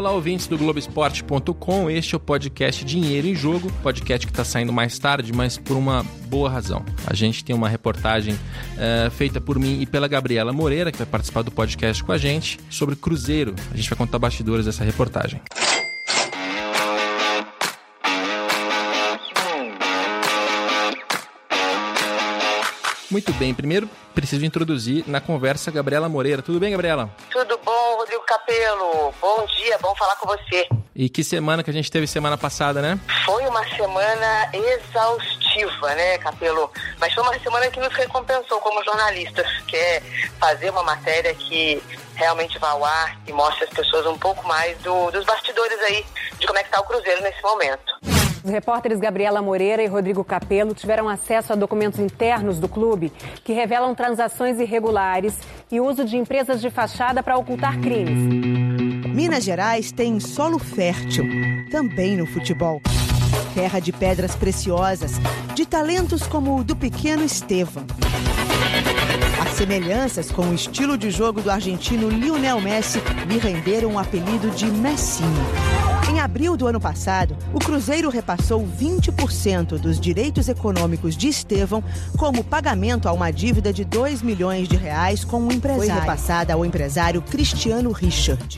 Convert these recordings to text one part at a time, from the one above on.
Olá, ouvintes do Globoesporte.com. Este é o podcast Dinheiro em Jogo, podcast que está saindo mais tarde, mas por uma boa razão. A gente tem uma reportagem uh, feita por mim e pela Gabriela Moreira, que vai participar do podcast com a gente, sobre Cruzeiro. A gente vai contar bastidores dessa reportagem. Muito bem, primeiro preciso introduzir na conversa Gabriela Moreira. Tudo bem, Gabriela? Tudo bom, Rodrigo Capelo. Bom dia, bom falar com você. E que semana que a gente teve semana passada, né? Foi uma semana exaustiva, né, Capelo? Mas foi uma semana que nos recompensou como jornalistas, que é fazer uma matéria que realmente vá ao ar e mostre às pessoas um pouco mais do, dos bastidores aí de como é que está o Cruzeiro nesse momento. Os repórteres Gabriela Moreira e Rodrigo Capello tiveram acesso a documentos internos do clube que revelam transações irregulares e uso de empresas de fachada para ocultar crimes. Minas Gerais tem solo fértil, também no futebol. Terra de pedras preciosas, de talentos como o do pequeno Estevam. As semelhanças com o estilo de jogo do argentino Lionel Messi lhe renderam o apelido de Messinho. Em abril do ano passado, o Cruzeiro repassou 20% dos direitos econômicos de Estevão como pagamento a uma dívida de 2 milhões de reais com um empresário. Foi repassada ao empresário Cristiano Richard.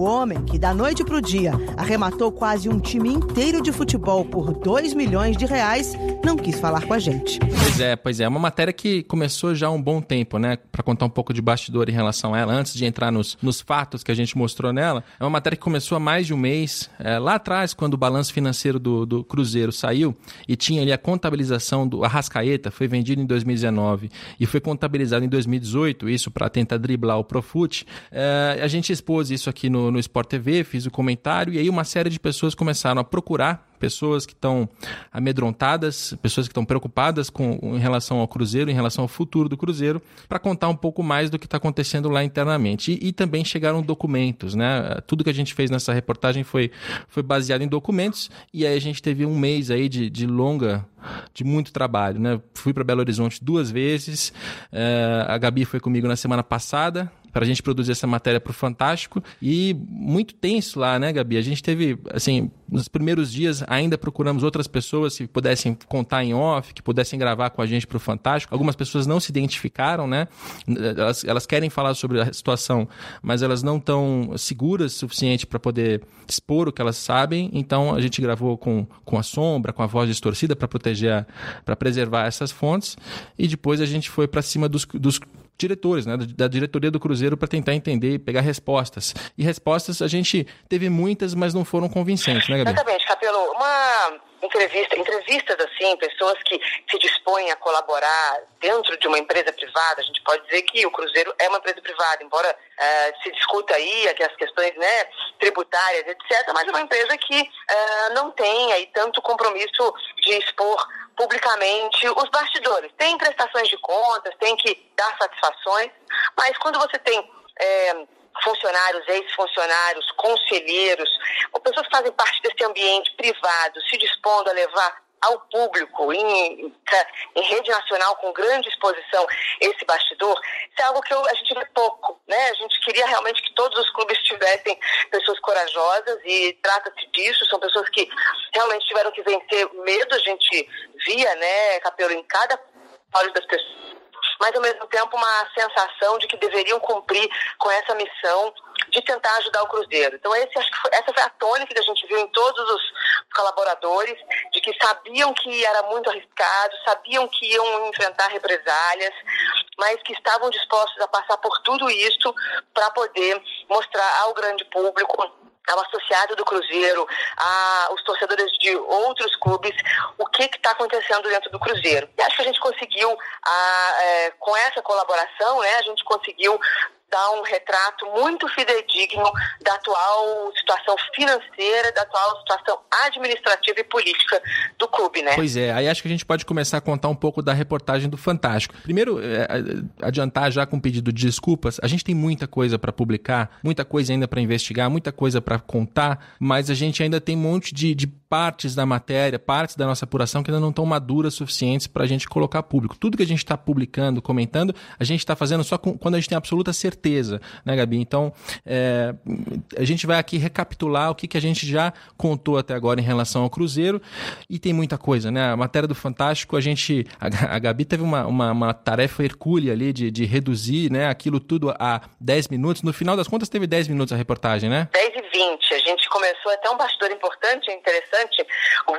O homem que da noite para o dia arrematou quase um time inteiro de futebol por 2 milhões de reais não quis falar com a gente. Pois é, pois é. É uma matéria que começou já há um bom tempo, né? Para contar um pouco de bastidor em relação a ela, antes de entrar nos, nos fatos que a gente mostrou nela. É uma matéria que começou há mais de um mês é, lá atrás, quando o balanço financeiro do, do Cruzeiro saiu e tinha ali a contabilização do Arrascaeta, foi vendido em 2019 e foi contabilizado em 2018, isso para tentar driblar o Profut, é, a gente expôs isso aqui no, no Sport TV, fiz o comentário e aí uma série de pessoas começaram a procurar pessoas que estão amedrontadas, pessoas que estão preocupadas com, em relação ao Cruzeiro, em relação ao futuro do Cruzeiro, para contar um pouco mais do que está acontecendo lá internamente. E, e, também chegaram documentos, né? Tudo que a gente fez nessa reportagem foi, foi baseado em documentos, e aí a gente teve um mês aí de, de longa de muito trabalho, né? Fui para Belo Horizonte duas vezes, é, a Gabi foi comigo na semana passada, para a gente produzir essa matéria para o Fantástico. E muito tenso lá, né, Gabi? A gente teve, assim, nos primeiros dias ainda procuramos outras pessoas que pudessem contar em off, que pudessem gravar com a gente para o Fantástico. Algumas pessoas não se identificaram, né? Elas, elas querem falar sobre a situação, mas elas não estão seguras o suficiente para poder expor o que elas sabem. Então a gente gravou com, com a sombra, com a voz distorcida para proteger, para preservar essas fontes. E depois a gente foi para cima dos, dos diretores, né, da diretoria do Cruzeiro para tentar entender e pegar respostas. E respostas a gente teve muitas, mas não foram convincentes, né, Gabi? Exatamente, Capelo. Uma entrevista, entrevistas assim, pessoas que se dispõem a colaborar dentro de uma empresa privada, a gente pode dizer que o Cruzeiro é uma empresa privada, embora uh, se discuta aí as questões né, tributárias, etc., mas é uma empresa que uh, não tem aí tanto compromisso de expor publicamente os bastidores. Tem prestações de contas, tem que dar satisfações, mas quando você tem é, funcionários, ex-funcionários, conselheiros, ou pessoas que fazem parte desse ambiente privado, se dispondo a levar ao público em, em, rede nacional com grande exposição esse bastidor, isso é algo que eu, a gente vê pouco, né? A gente queria realmente que todos os clubes tivessem pessoas corajosas e trata-se disso, são pessoas que realmente tiveram que vencer medo, a gente via, né, Capelo, em cada olho das pessoas mas ao mesmo tempo uma sensação de que deveriam cumprir com essa missão de tentar ajudar o Cruzeiro. Então esse, acho que foi, essa foi a tônica que a gente viu em todos os colaboradores, de que sabiam que era muito arriscado, sabiam que iam enfrentar represálias, mas que estavam dispostos a passar por tudo isso para poder mostrar ao grande público ao associado do Cruzeiro, aos torcedores de outros clubes, o que está acontecendo dentro do Cruzeiro. E acho que a gente conseguiu, a, é, com essa colaboração, né, a gente conseguiu dá um retrato muito fidedigno da atual situação financeira, da atual situação administrativa e política do clube, né? Pois é, aí acho que a gente pode começar a contar um pouco da reportagem do Fantástico. Primeiro, é, é adiantar já com pedido de desculpas, a gente tem muita coisa para publicar, muita coisa ainda para investigar, muita coisa para contar, mas a gente ainda tem um monte de, de partes da matéria, partes da nossa apuração que ainda não estão maduras suficientes para a gente colocar público. Tudo que a gente está publicando, comentando, a gente está fazendo só com, quando a gente tem absoluta certeza né, Gabi? Então, é, a gente vai aqui recapitular o que, que a gente já contou até agora em relação ao Cruzeiro e tem muita coisa, né? A matéria do Fantástico, a gente, a, a Gabi teve uma, uma, uma tarefa hercúlea ali de, de reduzir, né, aquilo tudo a 10 minutos. No final das contas, teve 10 minutos a reportagem, né? 10 e 20. A gente começou até um bastidor importante, interessante.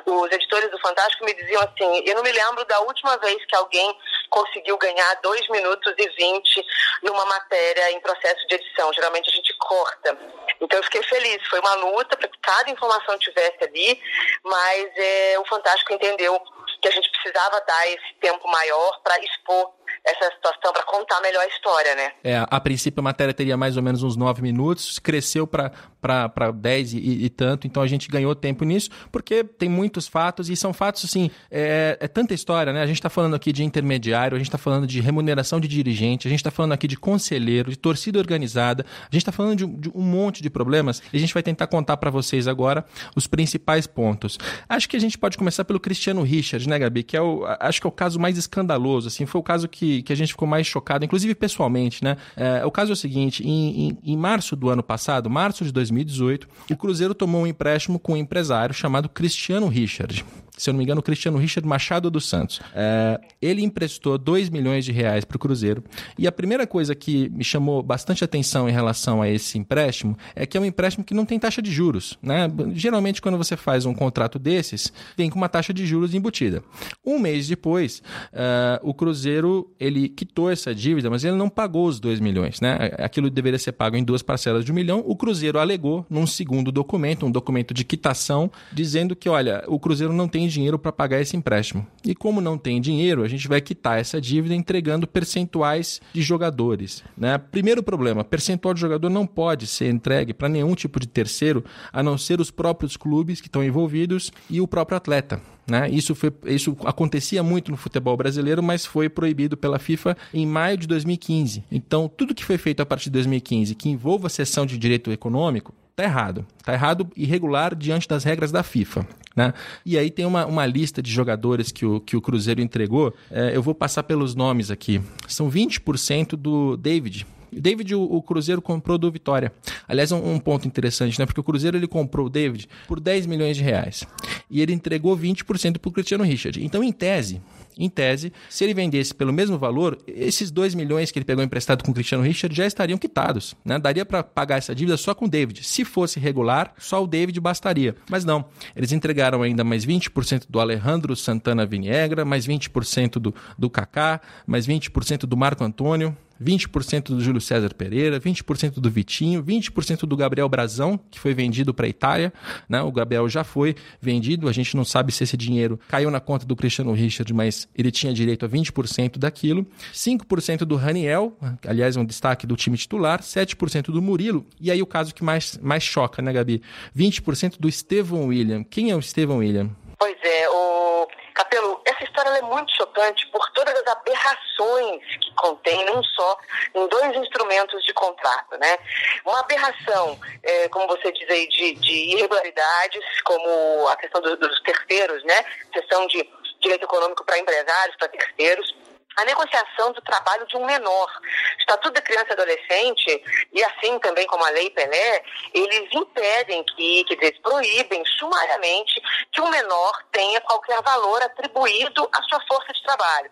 Os editores do Fantástico me diziam assim: eu não me lembro da última vez que alguém conseguiu ganhar 2 minutos e 20 numa matéria em processo de edição. Geralmente a gente corta. Então eu fiquei feliz. Foi uma luta para que cada informação tivesse ali, mas é, o Fantástico entendeu que a gente precisava dar esse tempo maior para expor essa situação para contar melhor a história, né? É, a princípio a matéria teria mais ou menos uns nove minutos, cresceu para 10 e, e, tanto, então a gente ganhou tempo nisso, porque tem muitos fatos e são fatos, assim, é, é tanta história, né? A gente está falando aqui de intermediário, a gente está falando de remuneração de dirigente, a gente está falando aqui de conselheiro, de torcida organizada, a gente está falando de, de, um monte de problemas e a gente vai tentar contar para vocês agora os principais pontos. Acho que a gente pode começar pelo Cristiano Richard, né, Gabi? Que é o, acho que é o caso mais escandaloso, assim, foi o caso que, que a gente ficou mais chocado, inclusive pessoalmente, né? É, o caso é o seguinte, em, em, em março do ano passado, março de 2018, o Cruzeiro tomou um empréstimo com um empresário chamado Cristiano Richard se eu não me engano, o Cristiano Richard Machado dos Santos. É, ele emprestou 2 milhões de reais para o Cruzeiro. E a primeira coisa que me chamou bastante atenção em relação a esse empréstimo é que é um empréstimo que não tem taxa de juros. Né? Geralmente, quando você faz um contrato desses, vem com uma taxa de juros embutida. Um mês depois, uh, o Cruzeiro ele quitou essa dívida, mas ele não pagou os 2 milhões. Né? Aquilo deveria ser pago em duas parcelas de um milhão. O Cruzeiro alegou num segundo documento, um documento de quitação, dizendo que, olha, o Cruzeiro não tem dinheiro para pagar esse empréstimo. E como não tem dinheiro, a gente vai quitar essa dívida entregando percentuais de jogadores. Né? Primeiro problema: percentual de jogador não pode ser entregue para nenhum tipo de terceiro, a não ser os próprios clubes que estão envolvidos e o próprio atleta. Né? Isso, foi, isso acontecia muito no futebol brasileiro, mas foi proibido pela FIFA em maio de 2015. Então, tudo que foi feito a partir de 2015 que envolva cessão de direito econômico Tá errado. Tá errado irregular diante das regras da FIFA. Né? E aí tem uma, uma lista de jogadores que o, que o Cruzeiro entregou. É, eu vou passar pelos nomes aqui. São 20% do David. David, o, o, Cruzeiro comprou do Vitória. Aliás, um, um, ponto interessante, né? Porque o Cruzeiro ele comprou o David por 10 milhões de reais. E ele entregou 20% para o Cristiano Richard. Então, em tese, em tese, se ele vendesse pelo mesmo valor, esses 2 milhões que ele pegou emprestado com o Cristiano Richard já estariam quitados. Né? Daria para pagar essa dívida só com o David. Se fosse regular, só o David bastaria. Mas não, eles entregaram ainda mais 20% do Alejandro Santana Viniegra, mais 20% do, do Kaká, mais 20% do Marco Antônio. 20% do Júlio César Pereira, 20% do Vitinho, 20% do Gabriel Brazão, que foi vendido para a Itália. Né? O Gabriel já foi vendido, a gente não sabe se esse dinheiro caiu na conta do Cristiano Richard, mas ele tinha direito a 20% daquilo. 5% do Raniel, aliás, um destaque do time titular, 7% do Murilo. E aí o caso que mais, mais choca, né, Gabi? 20% do Estevão William. Quem é o Estevão William? Pois é, o Capelo, história é muito chocante por todas as aberrações que contém, não só em dois instrumentos de contrato, né? Uma aberração, é, como você diz aí, de, de irregularidades, como a questão do, dos terceiros, né? Questão de direito econômico para empresários, para terceiros a negociação do trabalho de um menor. Estatuto da Criança e Adolescente, e assim também como a Lei Pelé, eles impedem que, quer dizer, proíbem sumariamente que um menor tenha qualquer valor atribuído à sua força de trabalho.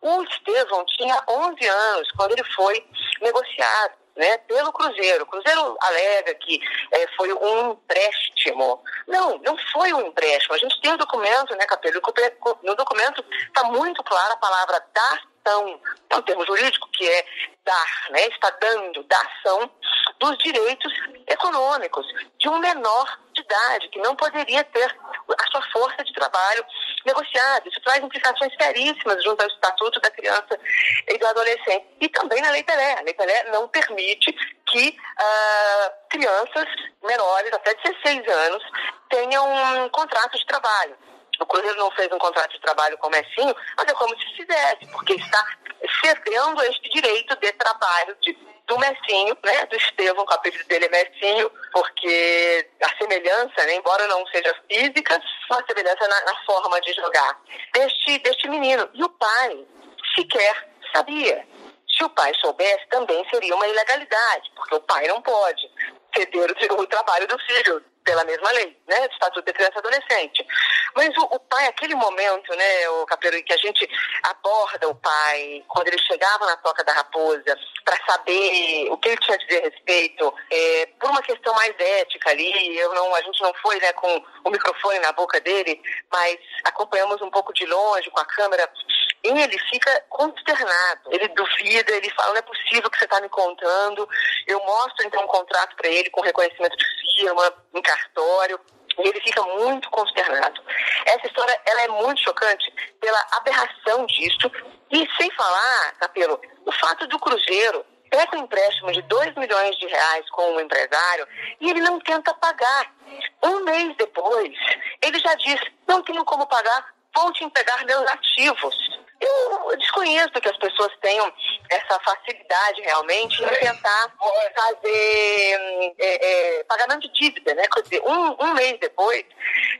O Estevão tinha 11 anos quando ele foi negociado né, pelo Cruzeiro. O Cruzeiro alega que é, foi um empréstimo. Não, não foi um empréstimo. A gente tem o um documento, né, Capelo? No documento está muito clara a palavra dação. É um termo jurídico que é dar, né? Está dando, da ação dos direitos econômicos de um menor de idade, que não poderia ter a sua força de trabalho negociada. Isso traz implicações seríssimas junto ao Estatuto da Criança e do Adolescente. E também na Lei Pelé. A Lei Pelé não permite que uh, crianças menores, até 16 anos, tenham um contrato de trabalho. O Cruzeiro não fez um contrato de trabalho com o Messinho, mas é como se fizesse, porque está cedendo este direito de trabalho de do Messinho, né, do Estevão, o apelido dele é Messinho, porque a semelhança, né, embora não seja física, uma semelhança na, na forma de jogar. Deste, deste menino. E o pai sequer sabia. Se o pai soubesse, também seria uma ilegalidade, porque o pai não pode ceder o, o trabalho do filho pela mesma lei, né, Estatuto de Criança e Adolescente. Mas o, o, pai, aquele momento, né, o Capeiro, que a gente aborda o pai, quando ele chegava na toca da raposa, para saber o que ele tinha a dizer a respeito, é, por uma questão mais ética ali, eu não, a gente não foi, né, com o microfone na boca dele, mas acompanhamos um pouco de longe com a câmera ele fica consternado. Ele duvida, ele fala: não é possível que você está me contando. Eu mostro então um contrato para ele com reconhecimento de firma, em cartório. E ele fica muito consternado. Essa história ela é muito chocante pela aberração disso. E sem falar, Capelo, o fato do Cruzeiro pega um empréstimo de 2 milhões de reais com um empresário e ele não tenta pagar. Um mês depois, ele já diz: não tenho como pagar, vou te entregar meus ativos. Eu desconheço que as pessoas tenham essa facilidade realmente em tentar fazer é, é, pagamento de dívida, né? Quer dizer, um, um mês depois,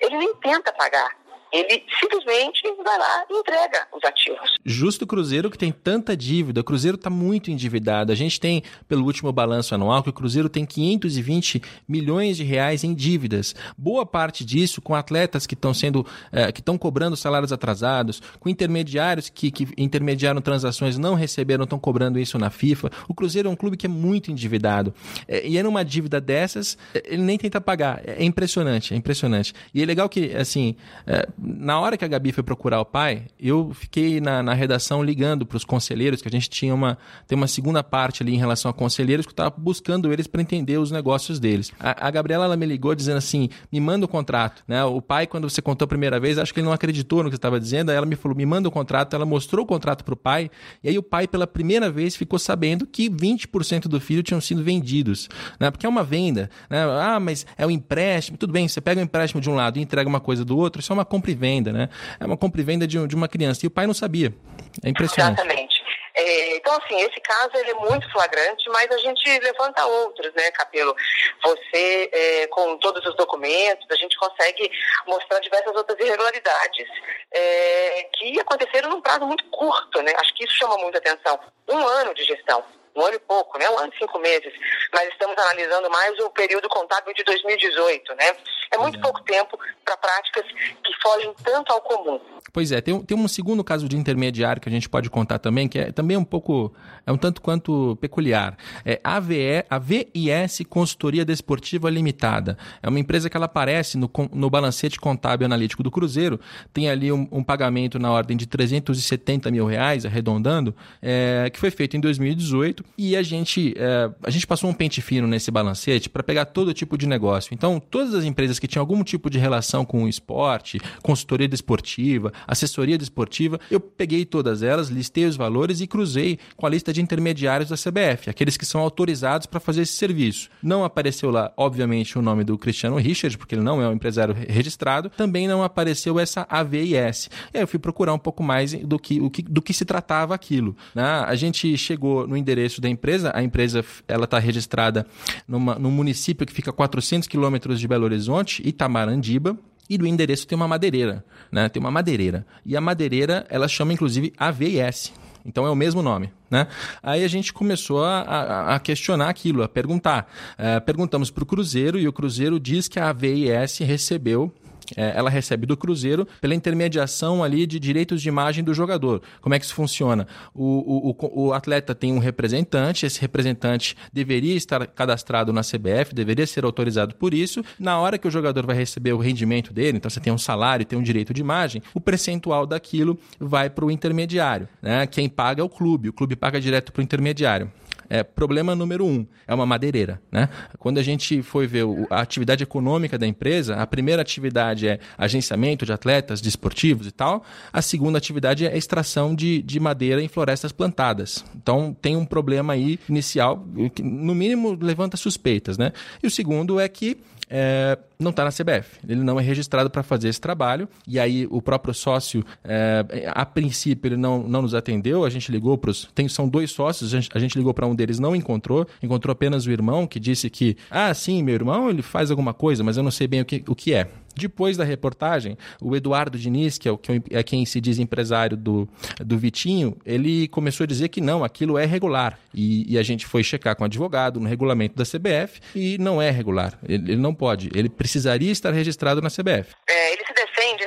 ele nem tenta pagar ele simplesmente vai lá e entrega os ativos. Justo o Cruzeiro que tem tanta dívida, o Cruzeiro está muito endividado. A gente tem, pelo último balanço anual, que o Cruzeiro tem 520 milhões de reais em dívidas. Boa parte disso com atletas que estão sendo, é, que estão cobrando salários atrasados, com intermediários que, que intermediaram transações não receberam, estão cobrando isso na FIFA. O Cruzeiro é um clube que é muito endividado. É, e é numa dívida dessas, é, ele nem tenta pagar. É impressionante, é impressionante. E é legal que, assim, é, na hora que a Gabi foi procurar o pai, eu fiquei na, na redação ligando para os conselheiros, que a gente tinha uma, tem uma segunda parte ali em relação a conselheiros, que eu estava buscando eles para entender os negócios deles. A, a Gabriela ela me ligou dizendo assim: me manda o contrato. Né? O pai, quando você contou a primeira vez, acho que ele não acreditou no que você estava dizendo, aí ela me falou: me manda o contrato. Ela mostrou o contrato para o pai, e aí o pai, pela primeira vez, ficou sabendo que 20% do filho tinham sido vendidos. Né? Porque é uma venda. Né? Ah, mas é um empréstimo. Tudo bem, você pega um empréstimo de um lado e entrega uma coisa do outro, isso é uma compra compra e venda, né? É uma compra e venda de, de uma criança. E o pai não sabia. É impressionante. Exatamente. É, então, assim, esse caso ele é muito flagrante, mas a gente levanta outros, né, Capelo? Você, é, com todos os documentos, a gente consegue mostrar diversas outras irregularidades é, que aconteceram num prazo muito curto, né? Acho que isso chama muita atenção. Um ano de gestão um ano e pouco, né? um ano e cinco meses, mas estamos analisando mais o período contábil de 2018. Né? É muito é. pouco tempo para práticas que fogem tanto ao comum. Pois é, tem, tem um segundo caso de intermediário que a gente pode contar também, que é também um pouco, é um tanto quanto peculiar. É AVE, a VIS Consultoria Desportiva Limitada. É uma empresa que ela aparece no, no balancete contábil analítico do Cruzeiro, tem ali um, um pagamento na ordem de 370 mil reais, arredondando, é, que foi feito em 2018 e a gente, é, a gente passou um pente fino nesse balancete para pegar todo tipo de negócio. Então, todas as empresas que tinham algum tipo de relação com o esporte, consultoria desportiva, assessoria desportiva, eu peguei todas elas, listei os valores e cruzei com a lista de intermediários da CBF, aqueles que são autorizados para fazer esse serviço. Não apareceu lá, obviamente, o nome do Cristiano Richard, porque ele não é um empresário registrado, também não apareceu essa AVIS. E aí eu fui procurar um pouco mais do que, o que, do que se tratava aquilo. Né? A gente chegou no endereço da empresa, a empresa ela está registrada numa, num município que fica a 400 quilômetros de Belo Horizonte, Itamarandiba, e do endereço tem uma madeireira, né? Tem uma madeireira. E a madeireira, ela chama inclusive AVS. Então é o mesmo nome, né? Aí a gente começou a, a, a questionar aquilo, a perguntar. Uh, perguntamos para o Cruzeiro e o Cruzeiro diz que a AVS recebeu é, ela recebe do Cruzeiro pela intermediação ali de direitos de imagem do jogador. Como é que isso funciona? O, o, o atleta tem um representante, esse representante deveria estar cadastrado na CBF, deveria ser autorizado por isso. Na hora que o jogador vai receber o rendimento dele, então você tem um salário, tem um direito de imagem, o percentual daquilo vai para o intermediário. Né? Quem paga é o clube, o clube paga direto para o intermediário. É, problema número um é uma madeireira. Né? Quando a gente foi ver a atividade econômica da empresa, a primeira atividade é agenciamento de atletas desportivos e tal, a segunda atividade é extração de, de madeira em florestas plantadas. Então tem um problema aí inicial que, no mínimo, levanta suspeitas. Né? E o segundo é que é, não está na CBF. Ele não é registrado para fazer esse trabalho. E aí o próprio sócio, é, a princípio, ele não, não nos atendeu. A gente ligou para os. São dois sócios, a gente, a gente ligou para um deles, não encontrou. Encontrou apenas o irmão, que disse que, ah, sim, meu irmão, ele faz alguma coisa, mas eu não sei bem o que, o que é. Depois da reportagem, o Eduardo Diniz, que é, o, é quem se diz empresário do, do Vitinho, ele começou a dizer que não, aquilo é regular. E, e a gente foi checar com o advogado no regulamento da CBF e não é regular. Ele, ele não pode. Ele precisaria estar registrado na CBF. É, ele se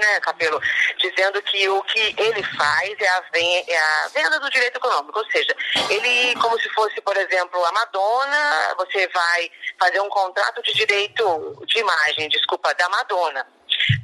né, Capelo, dizendo que o que ele faz é a, é a venda do direito econômico. Ou seja, ele, como se fosse, por exemplo, a Madonna, você vai fazer um contrato de direito de imagem, desculpa, da Madonna.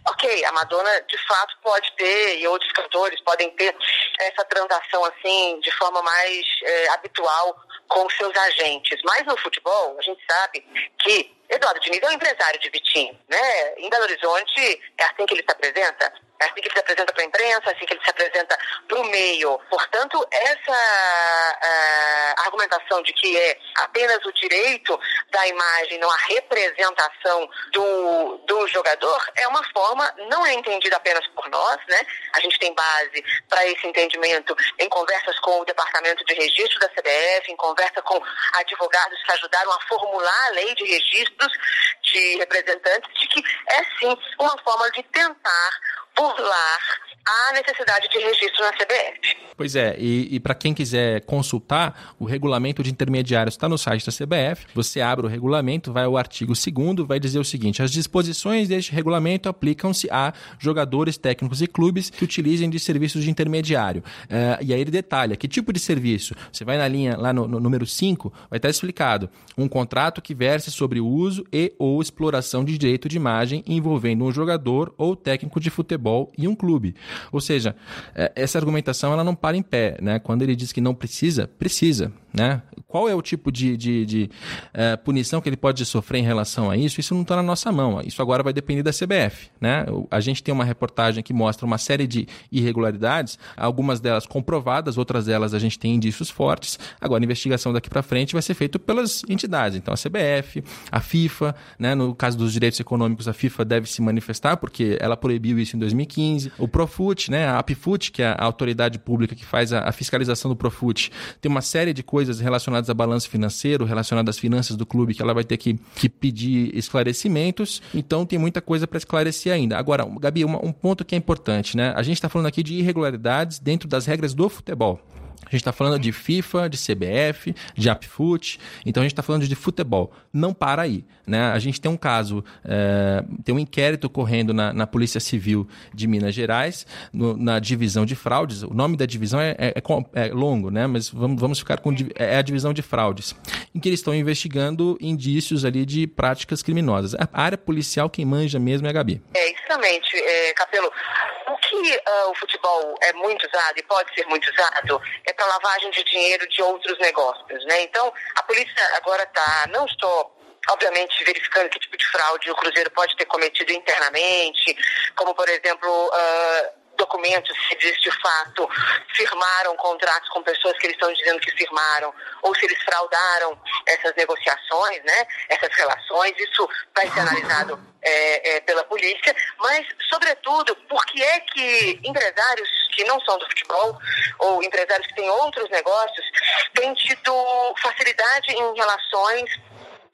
Ok, a Madonna de fato pode ter, e outros cantores podem ter essa transação assim de forma mais é, habitual com seus agentes. Mas no futebol, a gente sabe que Eduardo Diniz é um empresário de Vitinho, né? Em Belo Horizonte é assim que ele se apresenta. É assim que ele se apresenta para a imprensa, é assim que ele se apresenta para o meio. Portanto, essa uh, argumentação de que é apenas o direito da imagem, não a representação do, do jogador, é uma forma, não é entendida apenas por nós, né? A gente tem base para esse entendimento em conversas com o Departamento de Registro da CBF, em conversa com advogados que ajudaram a formular a lei de de representantes, de que é sim uma forma de tentar burlar a necessidade de registro na CBF. Pois é, e, e para quem quiser consultar, o regulamento de intermediários está no site da CBF. Você abre o regulamento, vai ao artigo 2 vai dizer o seguinte: as disposições deste regulamento aplicam-se a jogadores, técnicos e clubes que utilizem de serviços de intermediário. Uh, e aí ele detalha que tipo de serviço. Você vai na linha, lá no, no número 5, vai estar explicado: um contrato que verse sobre o uso e ou exploração de direito de imagem envolvendo um jogador ou técnico de futebol e um clube. Ou seja, é, essa argumentação ela não para em pé. Né? Quando ele diz que não precisa, precisa. Né? Qual é o tipo de, de, de uh, punição que ele pode sofrer em relação a isso? Isso não está na nossa mão. Isso agora vai depender da CBF. Né? A gente tem uma reportagem que mostra uma série de irregularidades, algumas delas comprovadas, outras delas a gente tem indícios fortes. Agora, a investigação daqui para frente vai ser feita pelas entidades. Então, a CBF, a FIFA, né? no caso dos direitos econômicos, a FIFA deve se manifestar, porque ela proibiu isso em 2015. O Profut, né? a APFUT, que é a autoridade pública que faz a, a fiscalização do Profut, tem uma série de coisas relacionadas a balanço financeiro, relacionadas às finanças do clube, que ela vai ter que, que pedir esclarecimentos. Então tem muita coisa para esclarecer ainda. Agora, Gabi, uma, um ponto que é importante, né? A gente está falando aqui de irregularidades dentro das regras do futebol. A gente está falando de FIFA, de CBF, de APFUT, então a gente está falando de futebol. Não para aí. Né? A gente tem um caso, é, tem um inquérito correndo na, na Polícia Civil de Minas Gerais, no, na divisão de fraudes. O nome da divisão é, é, é, é longo, né? mas vamos, vamos ficar com. É a divisão de fraudes, em que eles estão investigando indícios ali de práticas criminosas. A área policial, quem manja mesmo é a Gabi. É, exatamente, é, Capelo. O que uh, o futebol é muito usado e pode ser muito usado é para lavagem de dinheiro de outros negócios, né? Então, a polícia agora está, não estou obviamente verificando que tipo de fraude o Cruzeiro pode ter cometido internamente, como por exemplo uh, documentos, se eles de fato firmaram contratos com pessoas que eles estão dizendo que firmaram, ou se eles fraudaram essas negociações, né, essas relações, isso vai ser analisado é, é, pela polícia, mas, sobretudo, por que é que empresários que não são do futebol, ou empresários que têm outros negócios, têm tido facilidade em relações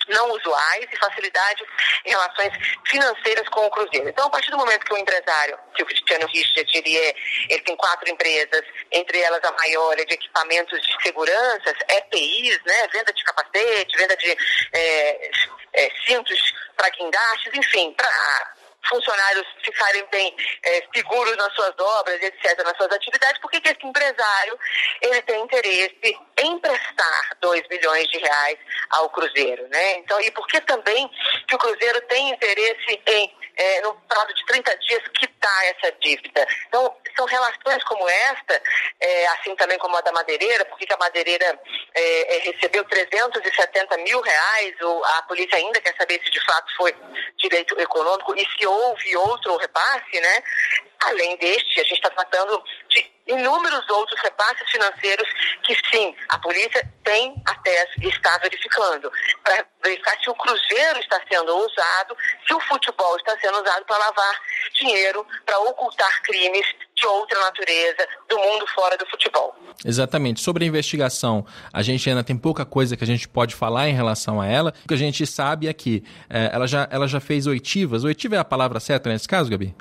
não usuais e facilidade em relações financeiras com o Cruzeiro. Então, a partir do momento que o empresário, que o Cristiano Richard, ele, é, ele tem quatro empresas, entre elas a maior é de equipamentos de segurança, EPIs, né, venda de capacete, venda de é, é, cintos para guindastes, enfim, para funcionários ficarem bem é, seguros nas suas obras, etc., nas suas atividades, por que esse empresário ele tem interesse em emprestar 2 bilhões de reais ao Cruzeiro, né? Então, e por que também que o Cruzeiro tem interesse em, é, no prazo de 30 dias, quitar essa dívida? Então, são relações como esta, é, assim também como a da madeireira, porque que a madeireira é, é recebeu 370 mil reais, ou a polícia ainda quer saber se de fato foi direito econômico e se houve outro repasse, né? Além deste, a gente está tratando de inúmeros outros repasses financeiros que sim, a polícia tem até está verificando, para verificar se o cruzeiro está sendo usado, se o futebol está sendo usado para lavar dinheiro, para ocultar crimes de outra natureza, do mundo fora do futebol. Exatamente. Sobre a investigação, a gente ainda tem pouca coisa que a gente pode falar em relação a ela. O que a gente sabe é que é, ela, já, ela já fez oitivas. Oitiva é a palavra certa nesse caso, Gabi?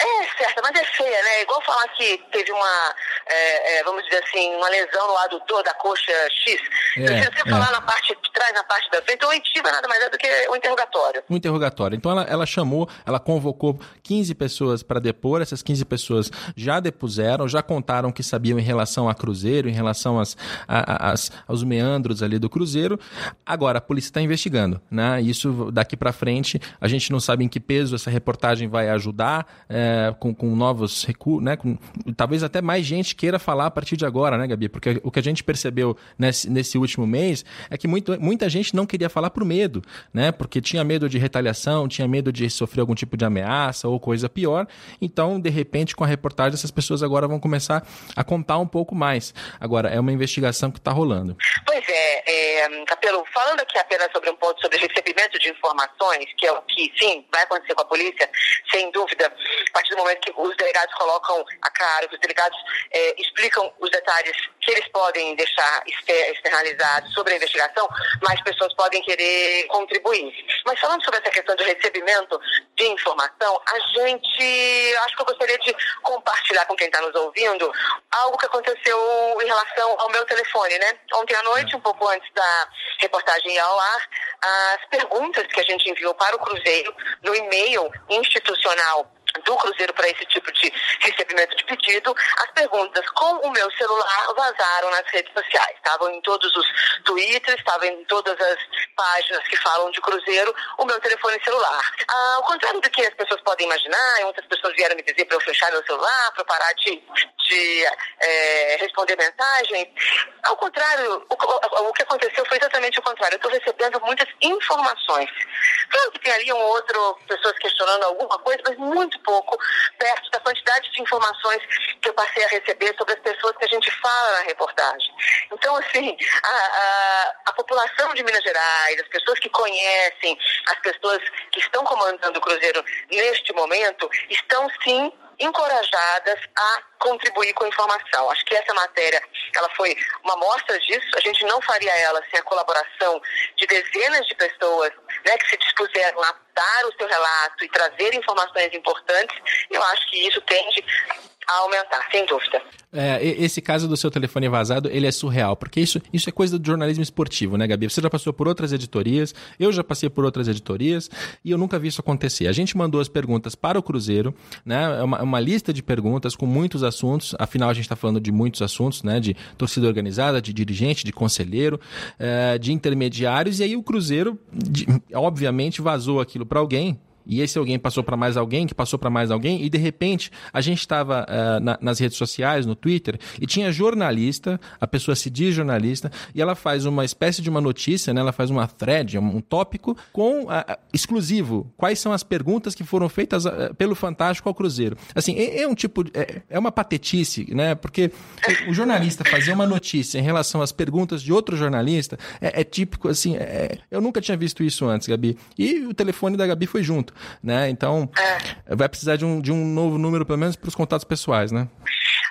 É certa, mas é feia, né? Igual falar que teve uma, é, é, vamos dizer assim, uma lesão no adutor da coxa X. É, Se você é. falar na parte de trás, na parte da frente, oitiva nada mais é do que o interrogatório. O interrogatório. Então ela, ela chamou, ela convocou 15 pessoas para depor, essas 15 pessoas já depuseram, já contaram que sabiam em relação a Cruzeiro, em relação às, às, aos meandros ali do Cruzeiro. Agora, a polícia está investigando, né? Isso daqui para frente, a gente não sabe em que peso essa reportagem vai ajudar, é, com, com novos recursos, né? Com, talvez até mais gente queira falar a partir de agora, né, Gabi? Porque o que a gente percebeu nesse, nesse último mês é que muito, muita gente não queria falar por medo, né? Porque tinha medo de retaliação, tinha medo de sofrer algum tipo de ameaça ou coisa pior. Então, de repente, com a reportagem, essas pessoas agora vão começar a contar um pouco mais. Agora, é uma investigação que está rolando. Pois é, é, Capelo, falando aqui apenas sobre um ponto sobre recebimento de informações, que é o que, sim, vai acontecer com a polícia, sem dúvida, a partir do momento que os delegados colocam a cara, que os delegados é, explicam os detalhes que eles podem deixar externalizados sobre a investigação, mais pessoas podem querer contribuir. Mas falando sobre essa questão do recebimento de informação, a gente, acho que eu gostaria de compartilhar com quem está nos ouvindo algo que aconteceu em relação ao meu telefone, né? Ontem à noite, um pouco antes da reportagem ao ar, as perguntas que a gente enviou para o Cruzeiro no e-mail institucional do Cruzeiro para esse tipo de recebimento de pedido, as perguntas com o meu celular vazaram nas redes sociais. Estavam em todos os twitters, estavam em todas as páginas que falam de Cruzeiro, o meu telefone celular. Ah, ao contrário do que as pessoas podem imaginar, muitas pessoas vieram me dizer para eu fechar meu celular, para parar de, de é, responder mensagens. Ao contrário, o, o, o, que aconteceu foi exatamente o contrário. Eu estou recebendo muitas informações. Claro que ali um outro, pessoas questionando alguma coisa, mas muito pouco perto da quantidade de informações que eu passei a receber sobre as pessoas que a gente fala na reportagem. Então, assim, a, a, a população de Minas Gerais, as pessoas que conhecem, as pessoas que estão comandando o Cruzeiro neste momento, estão sim encorajadas a contribuir com informação. Acho que essa matéria ela foi uma mostra disso. A gente não faria ela sem a colaboração de dezenas de pessoas né, que se dispuseram a dar o seu relato e trazer informações importantes. Eu acho que isso tende a aumentar, sem dúvida. É, esse caso do seu telefone vazado, ele é surreal, porque isso, isso é coisa do jornalismo esportivo, né, Gabi? Você já passou por outras editorias, eu já passei por outras editorias e eu nunca vi isso acontecer. A gente mandou as perguntas para o Cruzeiro, né? É uma, é uma lista de perguntas com muitos assuntos, afinal a gente está falando de muitos assuntos, né? De torcida organizada, de dirigente, de conselheiro, é, de intermediários, e aí o Cruzeiro, de, obviamente, vazou aquilo para alguém, e esse alguém passou para mais alguém, que passou para mais alguém, e de repente a gente estava uh, na, nas redes sociais, no Twitter, e tinha jornalista, a pessoa se diz jornalista, e ela faz uma espécie de uma notícia, né? ela faz uma thread, um, tópico com uh, exclusivo. Quais são as perguntas que foram feitas uh, pelo Fantástico ao Cruzeiro? Assim, é, é um tipo, é, é, uma patetice, né? Porque o jornalista fazer uma notícia em relação às perguntas de outro jornalista é, é típico, assim, é, eu nunca tinha visto isso antes, Gabi. E o telefone da Gabi foi junto né? Então, é. vai precisar de um, de um novo número, pelo menos, para os contatos pessoais, né?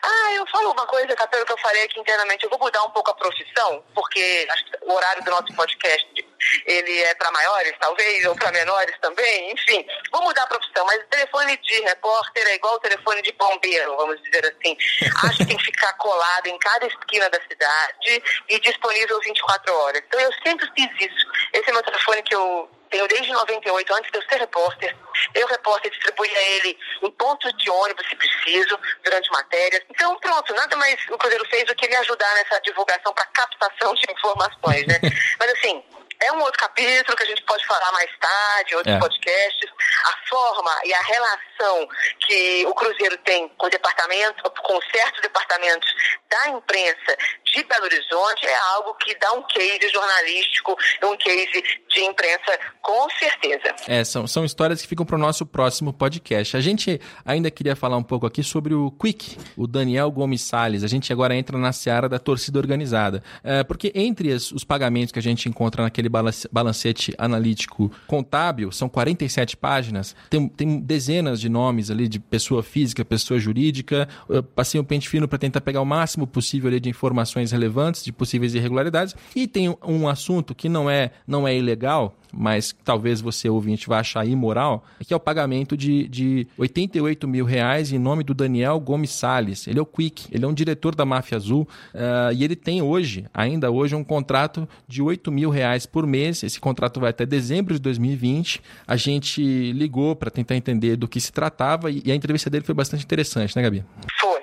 Ah, eu falo uma coisa, Capelo, que eu falei aqui internamente. Eu vou mudar um pouco a profissão, porque o horário do nosso podcast ele é para maiores, talvez, ou para menores também, enfim. Vou mudar a profissão, mas o telefone de repórter é igual o telefone de bombeiro, vamos dizer assim. Acho que tem que ficar colado em cada esquina da cidade e disponível 24 horas. Então eu sempre fiz isso. Esse é meu telefone que eu tenho desde 98, antes de eu ser repórter. Eu, repórter, distribuía ele em pontos de ônibus, se preciso, durante matérias. Então, pronto, nada mais o Cruzeiro fez do que me ajudar nessa divulgação para captação de informações, né? Mas, assim, é um outro capítulo que a gente pode falar mais tarde, outros é. podcasts. A forma e a relação que o Cruzeiro tem com departamentos, com certos departamentos da imprensa de Belo Horizonte é algo que dá um case jornalístico, um case de imprensa, com certeza. É, são, são histórias que ficam para o nosso próximo podcast. A gente ainda queria falar um pouco aqui sobre o Quick, o Daniel Gomes Salles. A gente agora entra na seara da torcida organizada. É, porque entre as, os pagamentos que a gente encontra naquele balancete analítico contábil, são 47 páginas, tem, tem dezenas de nomes ali de pessoa física, pessoa jurídica. Eu passei um pente fino para tentar pegar o máximo possível ali de informações relevantes, de possíveis irregularidades. E tem um assunto que não é, não é ilegal, mas talvez você ouvinte vá achar imoral, que é o pagamento de, de 88 mil reais em nome do Daniel Gomes Salles. Ele é o Quick, ele é um diretor da Máfia Azul uh, e ele tem hoje, ainda hoje, um contrato de 8 mil reais por mês. Esse contrato vai até dezembro de 2020. A gente ligou para tentar entender do que se tratava e a entrevista dele foi bastante interessante, né, Gabi? Foi,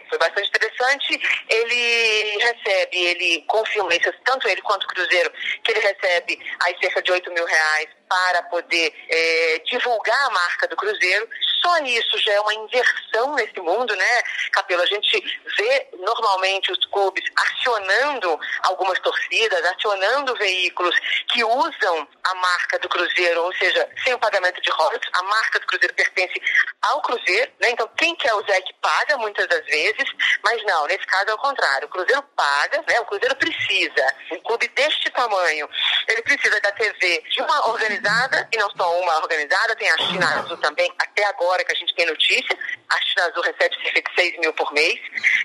Ele recebe, ele confirma isso, tanto ele quanto o Cruzeiro, que ele recebe aí cerca de 8 mil reais para poder é, divulgar a marca do Cruzeiro. Só isso já é uma inversão nesse mundo, né, Capelo? A gente vê normalmente os clubes acionando algumas torcidas, acionando veículos que usam a marca do Cruzeiro, ou seja, sem o pagamento de royalties, a marca do Cruzeiro pertence ao Cruzeiro, né? Então quem quer usar é que paga muitas das vezes, mas não, nesse caso é o contrário. O Cruzeiro paga, né? O Cruzeiro precisa. Um clube deste tamanho, ele precisa da TV de uma organizada, e não só uma organizada, tem a China Azul também, até agora que a gente tem notícia. A China Azul recebe cerca de 6 mil por mês,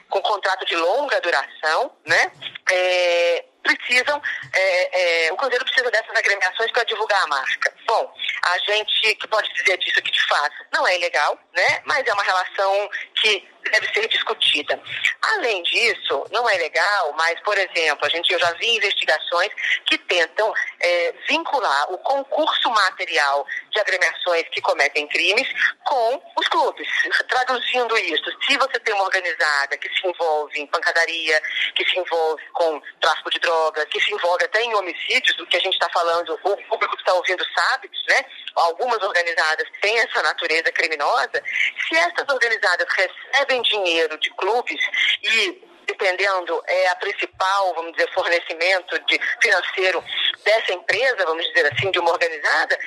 com contrato de longa duração, né? É, precisam, é, é, o Cruzeiro precisa dessas agremiações para divulgar a marca. Bom, a gente que pode dizer disso que de fato não é ilegal, né? Mas é uma relação que deve ser discutida. Além disso, não é legal, mas, por exemplo, a gente, eu já vi investigações que tentam é, vincular o concurso material de agremiações que cometem crimes com os clubes. Traduzindo isso, se você tem uma organizada que se envolve em pancadaria, que se envolve com tráfico de drogas, que se envolve até em homicídios, do que a gente está falando, o público que está ouvindo sabe, né? Algumas organizadas têm essa natureza criminosa. Se essas organizadas recebem dinheiro de clubes e dependendo é a principal, vamos dizer, fornecimento de financeiro dessa empresa, vamos dizer assim, de uma organizada,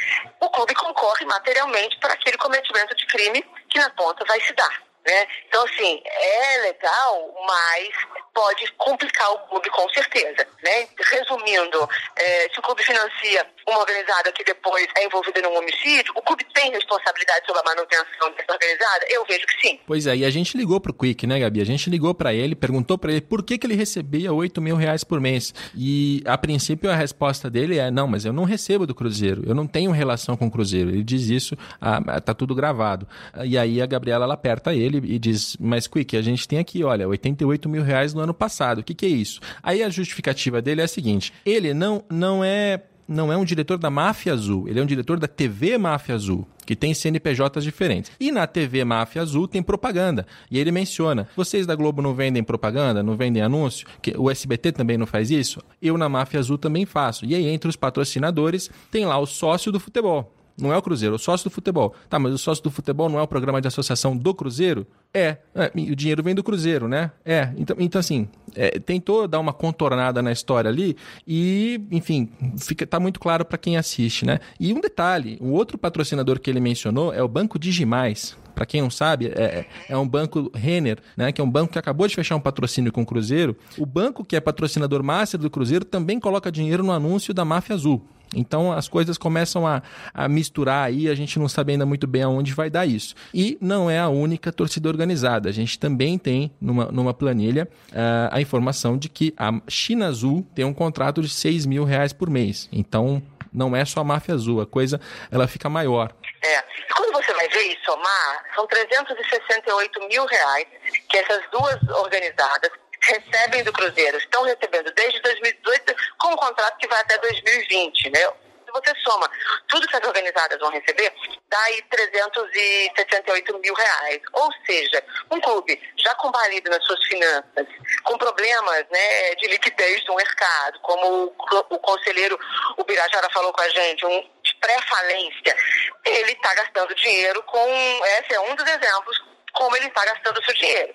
o clube concorre materialmente para aquele cometimento de crime que na ponta vai se dar. Né? Então, assim, é legal, mas pode complicar o clube com certeza. Né? Resumindo, é, se o clube financia uma organizada que depois é envolvida num homicídio, o clube tem responsabilidade sobre a manutenção dessa organizada? Eu vejo que sim. Pois é, e a gente ligou pro Quick, né, Gabi? A gente ligou para ele, perguntou para ele por que, que ele recebia 8 mil reais por mês. E a princípio a resposta dele é: não, mas eu não recebo do Cruzeiro, eu não tenho relação com o Cruzeiro. Ele diz isso, ah, tá tudo gravado. E aí a Gabriela ela aperta ele e diz: mas Quick, a gente tem aqui, olha, 88 mil reais no ano passado. O que, que é isso? Aí a justificativa dele é a seguinte: ele não, não é não é um diretor da Máfia Azul, ele é um diretor da TV Máfia Azul que tem CNPJs diferentes. E na TV Máfia Azul tem propaganda. E ele menciona: vocês da Globo não vendem propaganda, não vendem anúncio? Que o SBT também não faz isso? Eu na Máfia Azul também faço. E aí, entre os patrocinadores, tem lá o sócio do futebol. Não é o Cruzeiro, é o sócio do futebol. Tá, mas o sócio do futebol não é o programa de associação do Cruzeiro? É, é o dinheiro vem do Cruzeiro, né? É, então, então assim, é, tentou dar uma contornada na história ali e, enfim, fica, tá muito claro para quem assiste, né? E um detalhe, o outro patrocinador que ele mencionou é o Banco Digimais. Para quem não sabe, é, é, é um banco Renner, né, que é um banco que acabou de fechar um patrocínio com o Cruzeiro. O banco que é patrocinador master do Cruzeiro também coloca dinheiro no anúncio da Máfia Azul. Então as coisas começam a, a misturar aí, a gente não sabe ainda muito bem aonde vai dar isso. E não é a única torcida organizada. A gente também tem numa, numa planilha uh, a informação de que a China Azul tem um contrato de 6 mil reais por mês. Então não é só a máfia azul, a coisa ela fica maior. É. E quando você vai ver e somar, são 368 mil reais que essas duas organizadas recebem do Cruzeiro, estão recebendo desde 2018 com um contrato que vai até 2020, né? Se você soma tudo que as organizadas vão receber, dá aí 368 mil reais. Ou seja, um clube já combalido nas suas finanças, com problemas né, de liquidez do mercado, como o, conselheiro Ubirajara falou com a gente, um pré-falência, ele está gastando dinheiro com. Esse é um dos exemplos como ele está gastando o seu dinheiro.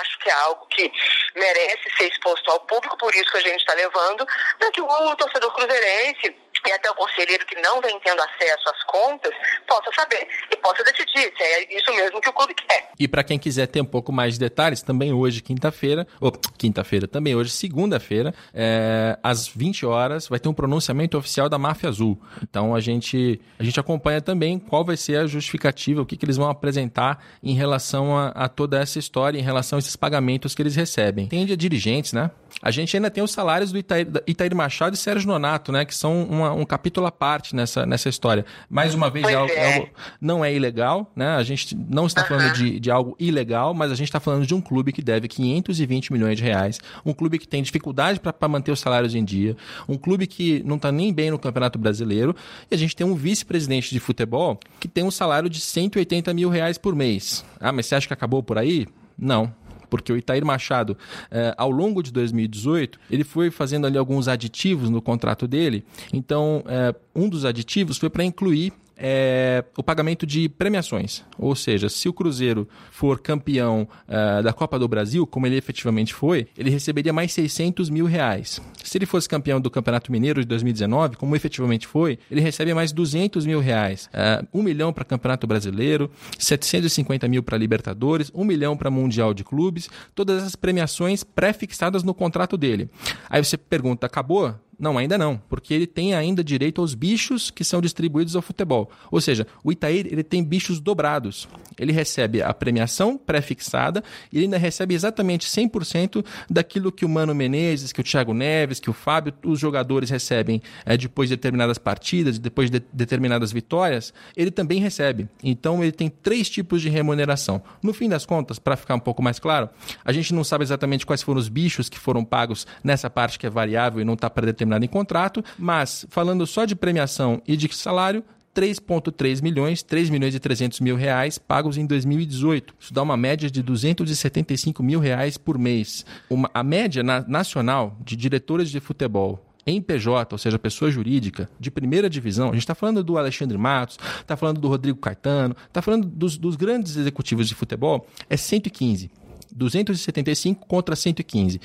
Acho que é algo que merece ser exposto ao público, por isso que a gente está levando, para que o torcedor cruzeirense e até o conselheiro que não vem tendo acesso às contas possa saber e possa decidir se é isso mesmo que o clube quer. E para quem quiser ter um pouco mais de detalhes, também hoje, quinta-feira, ou quinta-feira, também hoje, segunda-feira, é, às 20 horas, vai ter um pronunciamento oficial da Máfia Azul. Então a gente, a gente acompanha também qual vai ser a justificativa, o que, que eles vão apresentar em relação a, a toda essa história, em relação a esses pagamentos que eles recebem. Tem de dirigentes, né? A gente ainda tem os salários do Itair, Itair Machado e Sérgio Nonato, né? Que são uma, um capítulo à parte nessa, nessa história. Mais uma vez, é algo, é. algo, não é ilegal, né? A gente não está falando de, de algo ilegal, mas a gente está falando de um clube que deve 520 milhões de reais, um clube que tem dificuldade para manter os salários em dia, um clube que não está nem bem no Campeonato Brasileiro, e a gente tem um vice-presidente de futebol que tem um salário de 180 mil reais por mês. Ah, mas você acha que acabou por aí? Não porque o Itair Machado, eh, ao longo de 2018, ele foi fazendo ali alguns aditivos no contrato dele. Então, eh, um dos aditivos foi para incluir é o pagamento de premiações. Ou seja, se o Cruzeiro for campeão uh, da Copa do Brasil, como ele efetivamente foi, ele receberia mais 600 mil reais. Se ele fosse campeão do Campeonato Mineiro de 2019, como efetivamente foi, ele recebe mais 200 mil reais. Uh, um milhão para Campeonato Brasileiro, 750 mil para Libertadores, um milhão para Mundial de Clubes, todas essas premiações pré-fixadas no contrato dele. Aí você pergunta, acabou? Não, ainda não, porque ele tem ainda direito aos bichos que são distribuídos ao futebol. Ou seja, o Itaí ele tem bichos dobrados. Ele recebe a premiação pré-fixada e ele ainda recebe exatamente 100% daquilo que o Mano Menezes, que o Thiago Neves, que o Fábio, os jogadores recebem é, depois de determinadas partidas, depois de determinadas vitórias, ele também recebe. Então ele tem três tipos de remuneração. No fim das contas, para ficar um pouco mais claro, a gente não sabe exatamente quais foram os bichos que foram pagos nessa parte que é variável e não está predeterminado determinado em contrato, mas falando só de premiação e de salário, 3,3 milhões, 3 milhões e 300 mil reais pagos em 2018. Isso dá uma média de 275 mil reais por mês. Uma, a média na, nacional de diretores de futebol em PJ, ou seja, pessoa jurídica, de primeira divisão, a gente está falando do Alexandre Matos, está falando do Rodrigo Caetano, está falando dos, dos grandes executivos de futebol, é 115. 275 contra 115.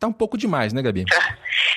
Tá um pouco demais, né, Gabi?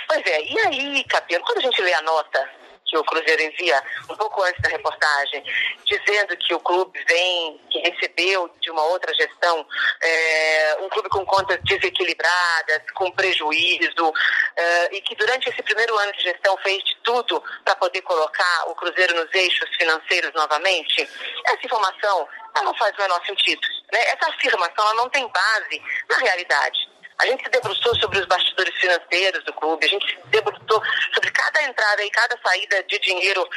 Pois é, e aí, Capelo, quando a gente lê a nota que o Cruzeiro envia um pouco antes da reportagem, dizendo que o clube vem, que recebeu de uma outra gestão, é, um clube com contas desequilibradas, com prejuízo, é, e que durante esse primeiro ano de gestão fez de tudo para poder colocar o Cruzeiro nos eixos financeiros novamente, essa informação ela não faz o menor sentido. Né? Essa afirmação ela não tem base na realidade. A gente se debruçou sobre os bastidores financeiros do clube, a gente se debruçou sobre cada entrada e cada saída de dinheiro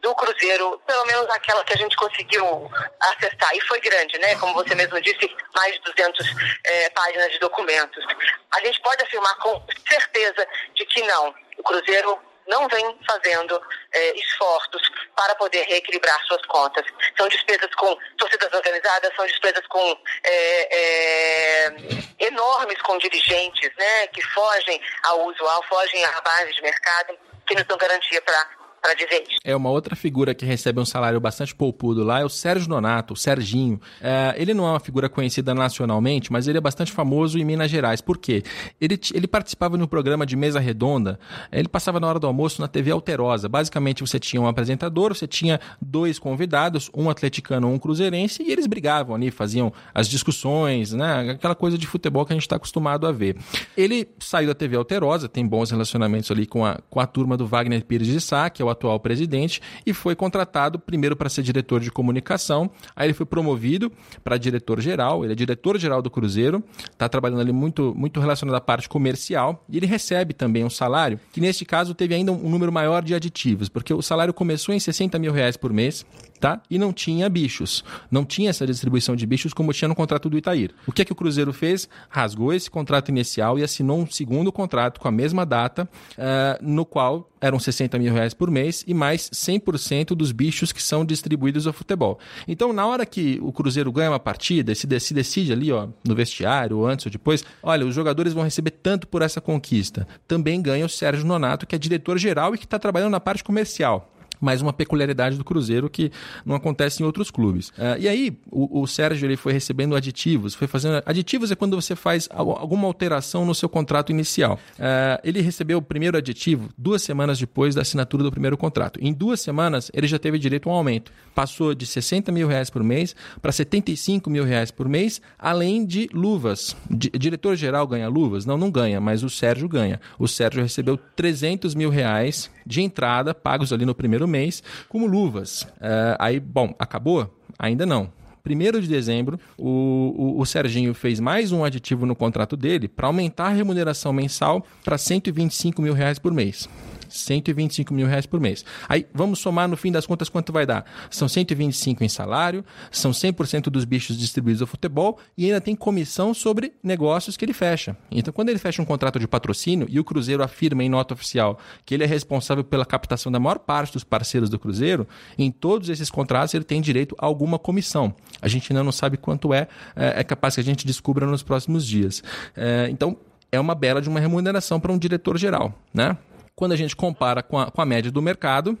do Cruzeiro, pelo menos aquela que a gente conseguiu acessar. E foi grande, né? Como você mesmo disse, mais de 200 é, páginas de documentos. A gente pode afirmar com certeza de que não. O Cruzeiro não vem fazendo é, esforços para poder reequilibrar suas contas. São despesas com torcidas organizadas, são despesas com é, é, enormes com dirigentes, né, que fogem ao usual, fogem à base de mercado, que não dão garantia para para dizer isso. É uma outra figura que recebe um salário bastante poupudo lá, é o Sérgio Donato, o Serginho. É, ele não é uma figura conhecida nacionalmente, mas ele é bastante famoso em Minas Gerais. Por quê? Ele, ele participava de um programa de mesa redonda, ele passava na hora do almoço na TV Alterosa. Basicamente, você tinha um apresentador, você tinha dois convidados, um atleticano, um cruzeirense, e eles brigavam ali, faziam as discussões, né? Aquela coisa de futebol que a gente está acostumado a ver. Ele saiu da TV Alterosa, tem bons relacionamentos ali com a, com a turma do Wagner Pires de Sá, que é o atual presidente, e foi contratado primeiro para ser diretor de comunicação, aí ele foi promovido para diretor-geral, ele é diretor-geral do Cruzeiro, está trabalhando ali muito, muito relacionado à parte comercial, e ele recebe também um salário, que neste caso teve ainda um número maior de aditivos, porque o salário começou em 60 mil reais por mês, tá? E não tinha bichos. Não tinha essa distribuição de bichos como tinha no contrato do Itair. O que é que o Cruzeiro fez? Rasgou esse contrato inicial e assinou um segundo contrato com a mesma data, uh, no qual eram 60 mil reais por mês e mais 100% dos bichos que são distribuídos ao futebol. Então, na hora que o Cruzeiro ganha uma partida, se, decide ali, ó, no vestiário, antes ou depois, olha, os jogadores vão receber tanto por essa conquista. Também ganha o Sérgio Nonato, que é diretor-geral e que está trabalhando na parte comercial. Mais uma peculiaridade do Cruzeiro que não acontece em outros clubes. Uh, e aí, o, o, Sérgio ele foi recebendo aditivos, foi fazendo. Aditivos é quando você faz alguma alteração no seu contrato inicial. Uh, ele recebeu o primeiro aditivo duas semanas depois da assinatura do primeiro contrato. Em duas semanas, ele já teve direito a um aumento. Passou de 60 mil reais por mês para 75 mil reais por mês, além de luvas. diretor-geral ganha luvas? Não, não ganha, mas o Sérgio ganha. O Sérgio recebeu 300 mil reais de entrada, pagos ali no primeiro mês, como luvas. Uh, aí, bom, acabou? Ainda não. 1 de dezembro, o, o, o, Serginho fez mais um aditivo no contrato dele para aumentar a remuneração mensal para 125 mil reais por mês. 125 mil reais por mês. Aí vamos somar no fim das contas quanto vai dar. São 125 em salário, são 100% dos bichos distribuídos ao futebol e ainda tem comissão sobre negócios que ele fecha. Então, quando ele fecha um contrato de patrocínio e o Cruzeiro afirma em nota oficial que ele é responsável pela captação da maior parte dos parceiros do Cruzeiro, em todos esses contratos ele tem direito a alguma comissão. A gente ainda não sabe quanto é, é, é capaz que a gente descubra nos próximos dias. É, então, é uma bela de uma remuneração para um diretor geral, né? Quando a gente compara com a, com a média do mercado,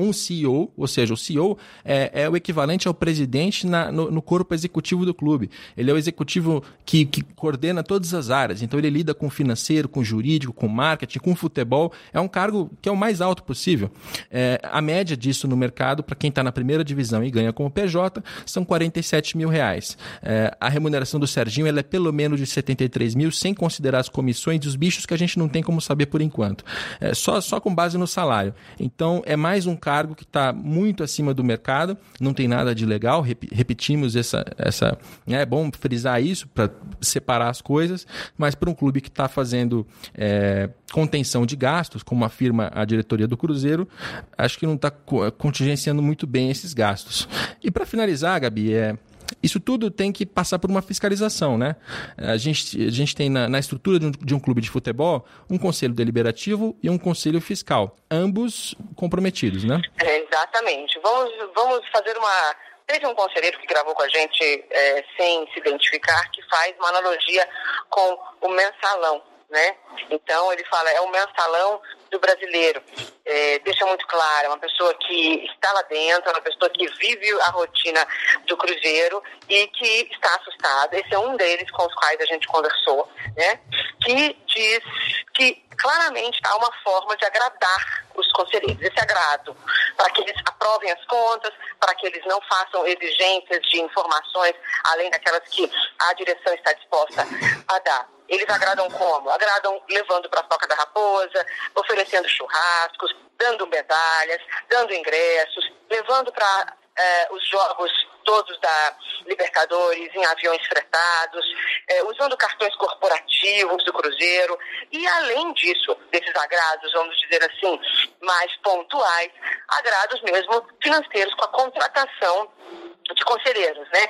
um CEO, ou seja, o CEO é, é o equivalente ao presidente na, no, no, corpo executivo do clube. Ele é o executivo que, que, coordena todas as áreas. Então ele lida com financeiro, com jurídico, com marketing, com futebol. É um cargo que é o mais alto possível. É, a média disso no mercado, para quem está na primeira divisão e ganha como PJ, são 47 mil reais. É, a remuneração do Serginho ela é pelo menos de 73 mil, sem considerar as comissões dos bichos que a gente não tem como saber por enquanto. É, só, só com base no salário. Então é mais um cargo que está muito acima do mercado, não tem nada de legal, rep repetimos essa. essa né, é bom frisar isso para separar as coisas, mas para um clube que está fazendo é, contenção de gastos, como afirma a diretoria do Cruzeiro, acho que não está contingenciando muito bem esses gastos. E para finalizar, Gabi, é, isso tudo tem que passar por uma fiscalização, né? A gente, a gente tem na, na estrutura de um, de um, clube de futebol um conselho deliberativo e um conselho fiscal, ambos comprometidos, né? É, exatamente. Vamos, vamos fazer uma. Teve um conselheiro que gravou com a gente é, sem se identificar que faz uma analogia com o mensalão né? Então ele fala, é o mensalão do brasileiro. É, deixa muito claro, é uma pessoa que está lá dentro, é uma pessoa que vive a rotina do Cruzeiro e que está assustada. Esse é um deles com os quais a gente conversou, né? Que diz que claramente há uma forma de agradar os conselheiros, esse agrado, para que eles aprovem as contas, para que eles não façam exigências de informações além daquelas que a direção está disposta a dar. Eles agradam como? Agradam levando para a Toca da Raposa, oferecendo churrascos, dando medalhas, dando ingressos, levando para eh, os jogos todos da Libertadores em aviões fretados, eh, usando cartões corporativos do Cruzeiro e além disso, desses agrados, vamos dizer assim, mais pontuais, agrados mesmo financeiros com a contratação de conselheiros, né?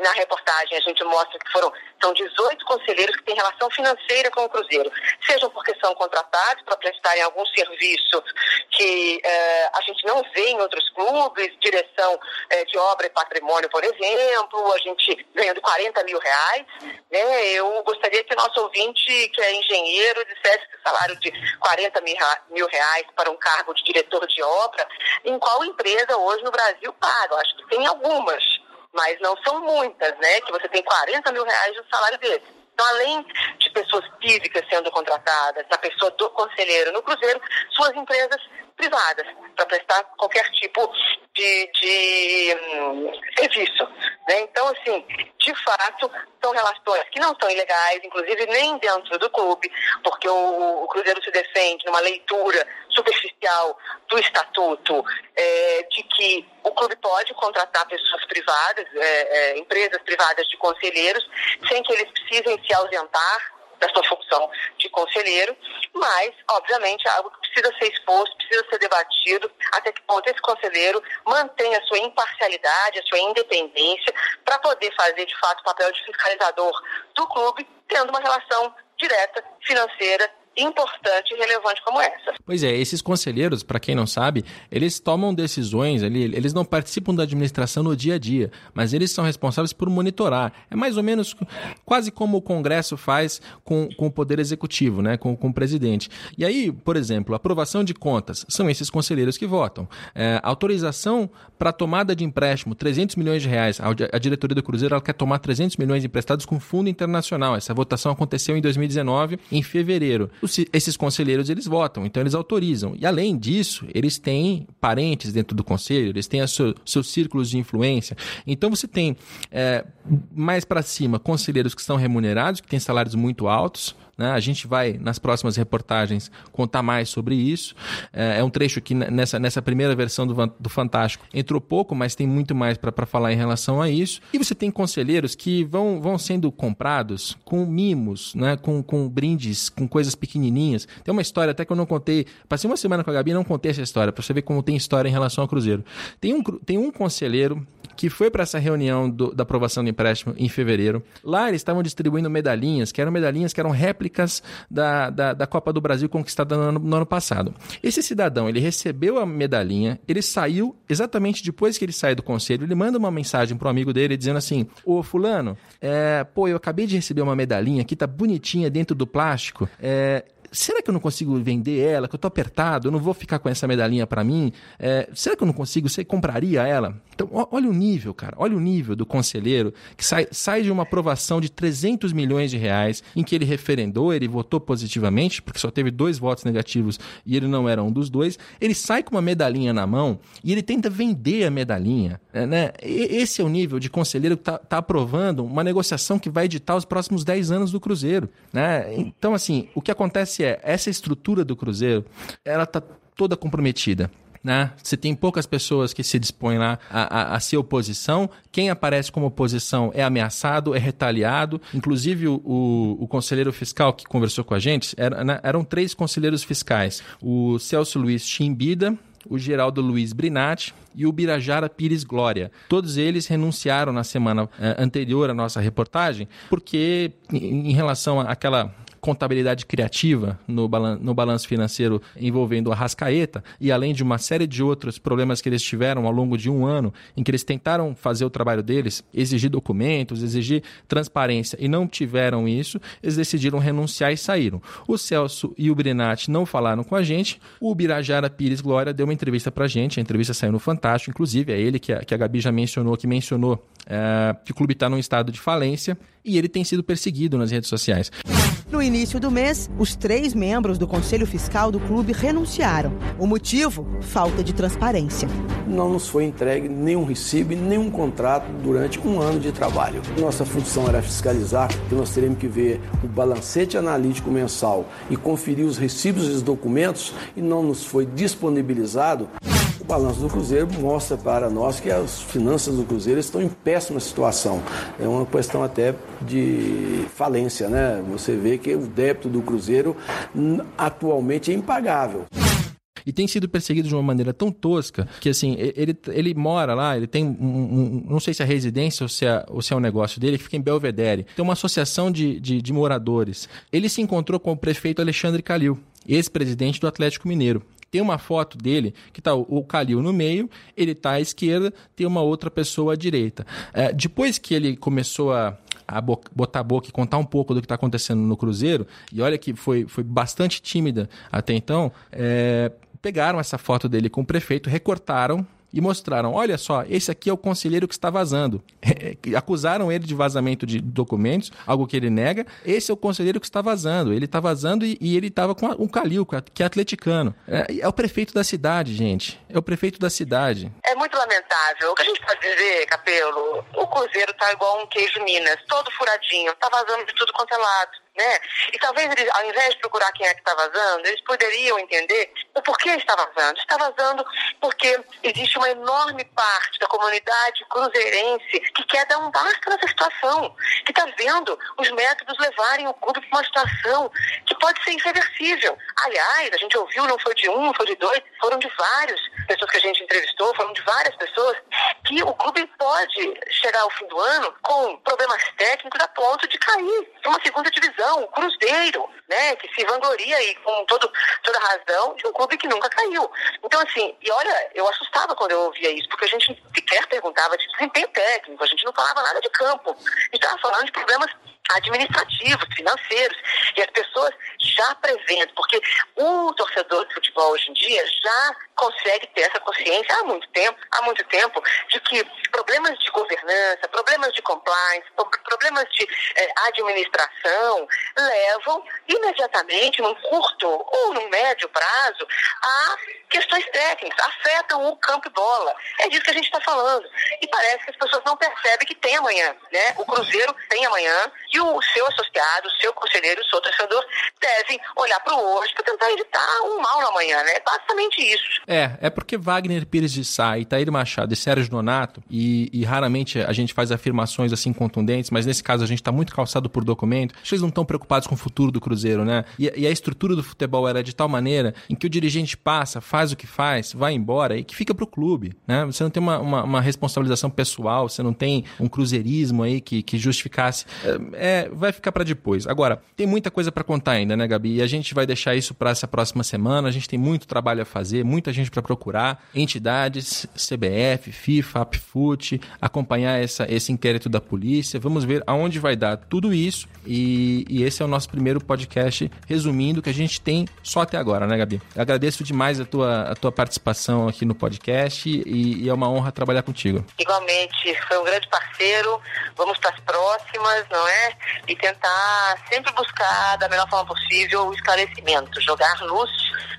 Na reportagem a gente mostra que foram são 18 conselheiros que têm relação financeira com o Cruzeiro, sejam porque são contratados para prestarem algum serviço que eh, a gente não vê em outros clubes, direção eh, de obra e patrimônio, por exemplo, a gente ganhando 40 mil reais, né? Eu gostaria que o nosso ouvinte, que é engenheiro, dissesse que o salário de 40 mil reais para um cargo de diretor de obra, em qual empresa hoje no Brasil paga? Eu acho que tem algumas mas não são muitas, né? Que você tem 40 mil reais de salário desse. Então, além de pessoas físicas sendo contratadas, da pessoa do conselheiro no Cruzeiro, suas empresas privadas, para prestar qualquer tipo de, de hum, serviço. Né? Então, assim, de fato, são relações que não são ilegais, inclusive nem dentro do clube, porque o, o Cruzeiro se defende numa leitura superficial do estatuto é, de que o clube pode contratar pessoas privadas, é, é, empresas privadas de conselheiros, sem que eles precisem se ausentar da sua função de conselheiro, mas, obviamente, é algo que precisa ser exposto, precisa ser debatido, até que ponto esse conselheiro mantém a sua imparcialidade, a sua independência, para poder fazer, de fato, o papel de fiscalizador do clube, tendo uma relação direta, financeira importante e relevante como essa. Pois é, esses conselheiros, para quem não sabe, eles tomam decisões, eles não participam da administração no dia a dia, mas eles são responsáveis por monitorar. É mais ou menos quase como o Congresso faz com, com o Poder Executivo, né, com, com o presidente. E aí, por exemplo, aprovação de contas, são esses conselheiros que votam. É, autorização para tomada de empréstimo, 300 milhões de reais. A, diretoria do Cruzeiro quer tomar 300 milhões emprestados com fundo internacional. Essa votação aconteceu em 2019, em fevereiro. Esses conselheiros eles votam, então eles autorizam. E além disso, eles têm parentes dentro do conselho, eles têm seu, seus círculos de influência. Então você tem é, mais para cima conselheiros que são remunerados, que têm salários muito altos, né? A gente vai, nas próximas reportagens, contar mais sobre isso. É, é um trecho que nessa, nessa primeira versão do, do Fantástico entrou pouco, mas tem muito mais para falar em relação a isso. E você tem conselheiros que vão, vão sendo comprados com mimos, né? com, com brindes, com coisas pequenininhas. Tem uma história até que eu não contei. Passei uma semana com a Gabi e não contei essa história, para você ver como tem história em relação ao Cruzeiro. Tem um, tem um conselheiro que foi para essa reunião do, da aprovação do empréstimo em fevereiro. Lá eles estavam distribuindo medalhinhas, que eram medalhinhas que eram réplicas da, da, da Copa do Brasil conquistada no ano, no ano, passado. Esse cidadão, ele recebeu a medalhinha, ele saiu, exatamente depois que ele sai do conselho, ele manda uma mensagem para um amigo dele dizendo assim, ô fulano, é, pô, eu acabei de receber uma medalhinha que tá bonitinha dentro do plástico, é, será que eu não consigo vender ela? Que eu tô apertado, eu não vou ficar com essa medalhinha para mim? É, será que eu não consigo? Você compraria ela? Então, olha o nível, cara. Olha o nível do conselheiro que sai, sai de uma aprovação de 300 milhões de reais em que ele referendou, ele votou positivamente, porque só teve dois votos negativos e ele não era um dos dois. Ele sai com uma medalhinha na mão e ele tenta vender a medalhinha. Né? né? Esse é o nível de conselheiro que está tá aprovando uma negociação que vai editar os próximos 10 anos do Cruzeiro. Né? Então, assim, o que acontece é, essa estrutura do Cruzeiro, ela tá toda comprometida. Né? Você tem poucas pessoas que se dispõem lá a, a, a, ser oposição. Quem aparece como oposição é ameaçado, é retaliado. Inclusive, o, o, o conselheiro fiscal que conversou com a gente, era, né? eram três conselheiros fiscais. O Celso Luiz Chimbida, o Geraldo Luiz Brinatti e o Birajara Pires Glória. Todos eles renunciaram na semana eh, anterior à nossa reportagem, porque em relação àquela contabilidade criativa no, balan no balanço financeiro envolvendo a Rascaeta, e além de uma série de outros problemas que eles tiveram ao longo de um ano, em que eles tentaram fazer o trabalho deles, exigir documentos, exigir transparência, e não tiveram isso, eles decidiram renunciar e saíram. O Celso e o Brinati não falaram com a gente, o Birajara Pires Glória deu uma entrevista pra gente, a entrevista saiu no Fantástico, inclusive é ele que a, que a Gabi já mencionou, que mencionou é, que o clube está num estado de falência e ele tem sido perseguido nas redes sociais. No início do mês, os três membros do Conselho Fiscal do clube renunciaram. O motivo? Falta de transparência. Não nos foi entregue nenhum recibo e nenhum contrato durante um ano de trabalho. Nossa função era fiscalizar, que nós teremos que ver o balancete analítico mensal e conferir os recibos e os documentos e não nos foi disponibilizado. O balanço do Cruzeiro mostra para nós que as finanças do Cruzeiro estão em péssima situação. É uma questão até de falência, né? Você vê que o débito do Cruzeiro atualmente é impagável e tem sido perseguido de uma maneira tão tosca que, assim, ele, ele mora lá, ele tem um, um não sei se é residência ou se é, ou se é um negócio dele, que fica em Belvedere. Tem uma associação de, de, de moradores. Ele se encontrou com o prefeito Alexandre Calil, ex-presidente do Atlético Mineiro tem uma foto dele que está o Calil no meio, ele está à esquerda, tem uma outra pessoa à direita. É, depois que ele começou a, a botar a boca e contar um pouco do que está acontecendo no Cruzeiro, e olha que foi, foi bastante tímida até então, é, pegaram essa foto dele com o prefeito, recortaram e mostraram: olha só, esse aqui é o conselheiro que está vazando. Acusaram ele de vazamento de documentos, algo que ele nega. Esse é o conselheiro que está vazando. Ele está vazando e, e, ele estava com um Calil, que é atleticano. É, é, o prefeito da cidade, gente. É o prefeito da cidade. É muito lamentável. O que a gente pode dizer, Capelo? O Cruzeiro está igual um queijo Minas, todo furadinho, está vazando de tudo quanto é lado né? E talvez eles, ao invés de procurar quem é que está vazando, eles poderiam entender o porquê está vazando. Está vazando porque existe uma enorme parte da comunidade cruzeirense que quer dar um basta nessa situação, que está vendo os métodos levarem o clube para uma situação que pode ser irreversível. Aliás, a gente ouviu, não foi de um, não foi de dois, foram de várias pessoas que a gente entrevistou, foram de várias pessoas, que o clube pode chegar ao fim do ano com problemas técnicos a ponto de cair uma segunda divisão o Cruzeiro, né, que se vangloria aí com todo, toda razão de um clube que nunca caiu. Então, assim, e olha, eu assustava quando eu ouvia isso, porque a gente sequer perguntava de desempenho técnico, a gente não falava nada de campo. A gente estava falando de problemas administrativos, financeiros, e as pessoas já prevendo, porque o torcedor de futebol hoje em dia já consegue ter essa consciência há muito tempo, há muito tempo, de que problemas de governança, problemas de compliance, problemas de eh, administração levam imediatamente, num curto ou num médio prazo, a questões técnicas, afetam o campo e bola. É disso que a gente está falando. E parece que as pessoas não percebem que tem amanhã, né? O Cruzeiro tem amanhã e o seu associado, o seu conselheiro, o seu torcedor devem olhar para o hoje para tentar evitar um mal na manhã, né? Basicamente isso. É, é porque Wagner Pires de Sá, Itair Machado e Sérgio Donato, e, e, raramente a gente faz afirmações assim contundentes, mas nesse caso a gente está muito calçado por documento, acho que eles não estão preocupados com o futuro do Cruzeiro, né? E, e, a estrutura do futebol era de tal maneira em que o dirigente passa, faz o que faz, vai embora e que fica para o clube, né? Você não tem uma, uma, uma, responsabilização pessoal, você não tem um cruzeirismo aí que, que justificasse. É, vai ficar para depois. Agora, tem muita coisa para contar ainda, né, Gabi? E a gente vai deixar isso para essa próxima semana. A gente tem muito trabalho a fazer, muita gente para procurar, entidades, CBF, FIFA, APFUT, acompanhar essa, esse inquérito da polícia. Vamos ver aonde vai dar tudo isso. E, e esse é o nosso primeiro podcast resumindo o que a gente tem só até agora, né, Gabi? Eu agradeço demais a tua, a tua participação aqui no podcast e, e é uma honra trabalhar contigo. Igualmente, foi um grande parceiro. Vamos para as próximas, não é? E tentar sempre buscar da melhor forma possível o esclarecimento, jogar luz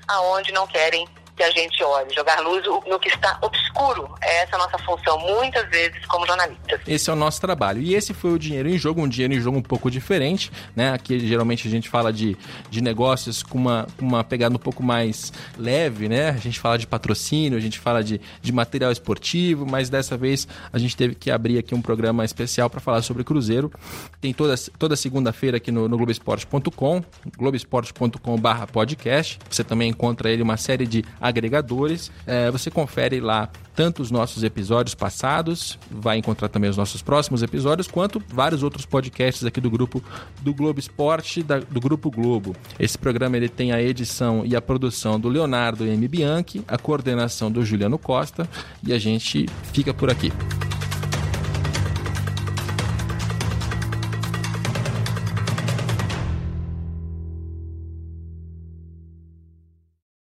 aonde não querem que a gente olhe, jogar luz no que está obscuro. É essa a nossa função, muitas vezes, como jornalistas. Esse é o nosso trabalho. E esse foi o Dinheiro em Jogo, um dinheiro em jogo um pouco diferente, né? Aqui geralmente a gente fala de, de negócios com uma, uma pegada um pouco mais leve, né? A gente fala de patrocínio, a gente fala de, de material esportivo, mas dessa vez a gente teve que abrir aqui um programa especial para falar sobre Cruzeiro. Tem toda, toda segunda-feira aqui no, no Globoesporte.com, globoesporte.com/barra podcast. Você também encontra ele uma série de agregadores. É, você confere lá tanto os nossos episódios passados, vai encontrar também os nossos próximos episódios, quanto vários outros podcasts aqui do grupo do Globo Esporte, da, do Grupo Globo. Esse programa ele tem a edição e a produção do Leonardo M. Bianchi, a coordenação do Juliano Costa e a gente fica por aqui.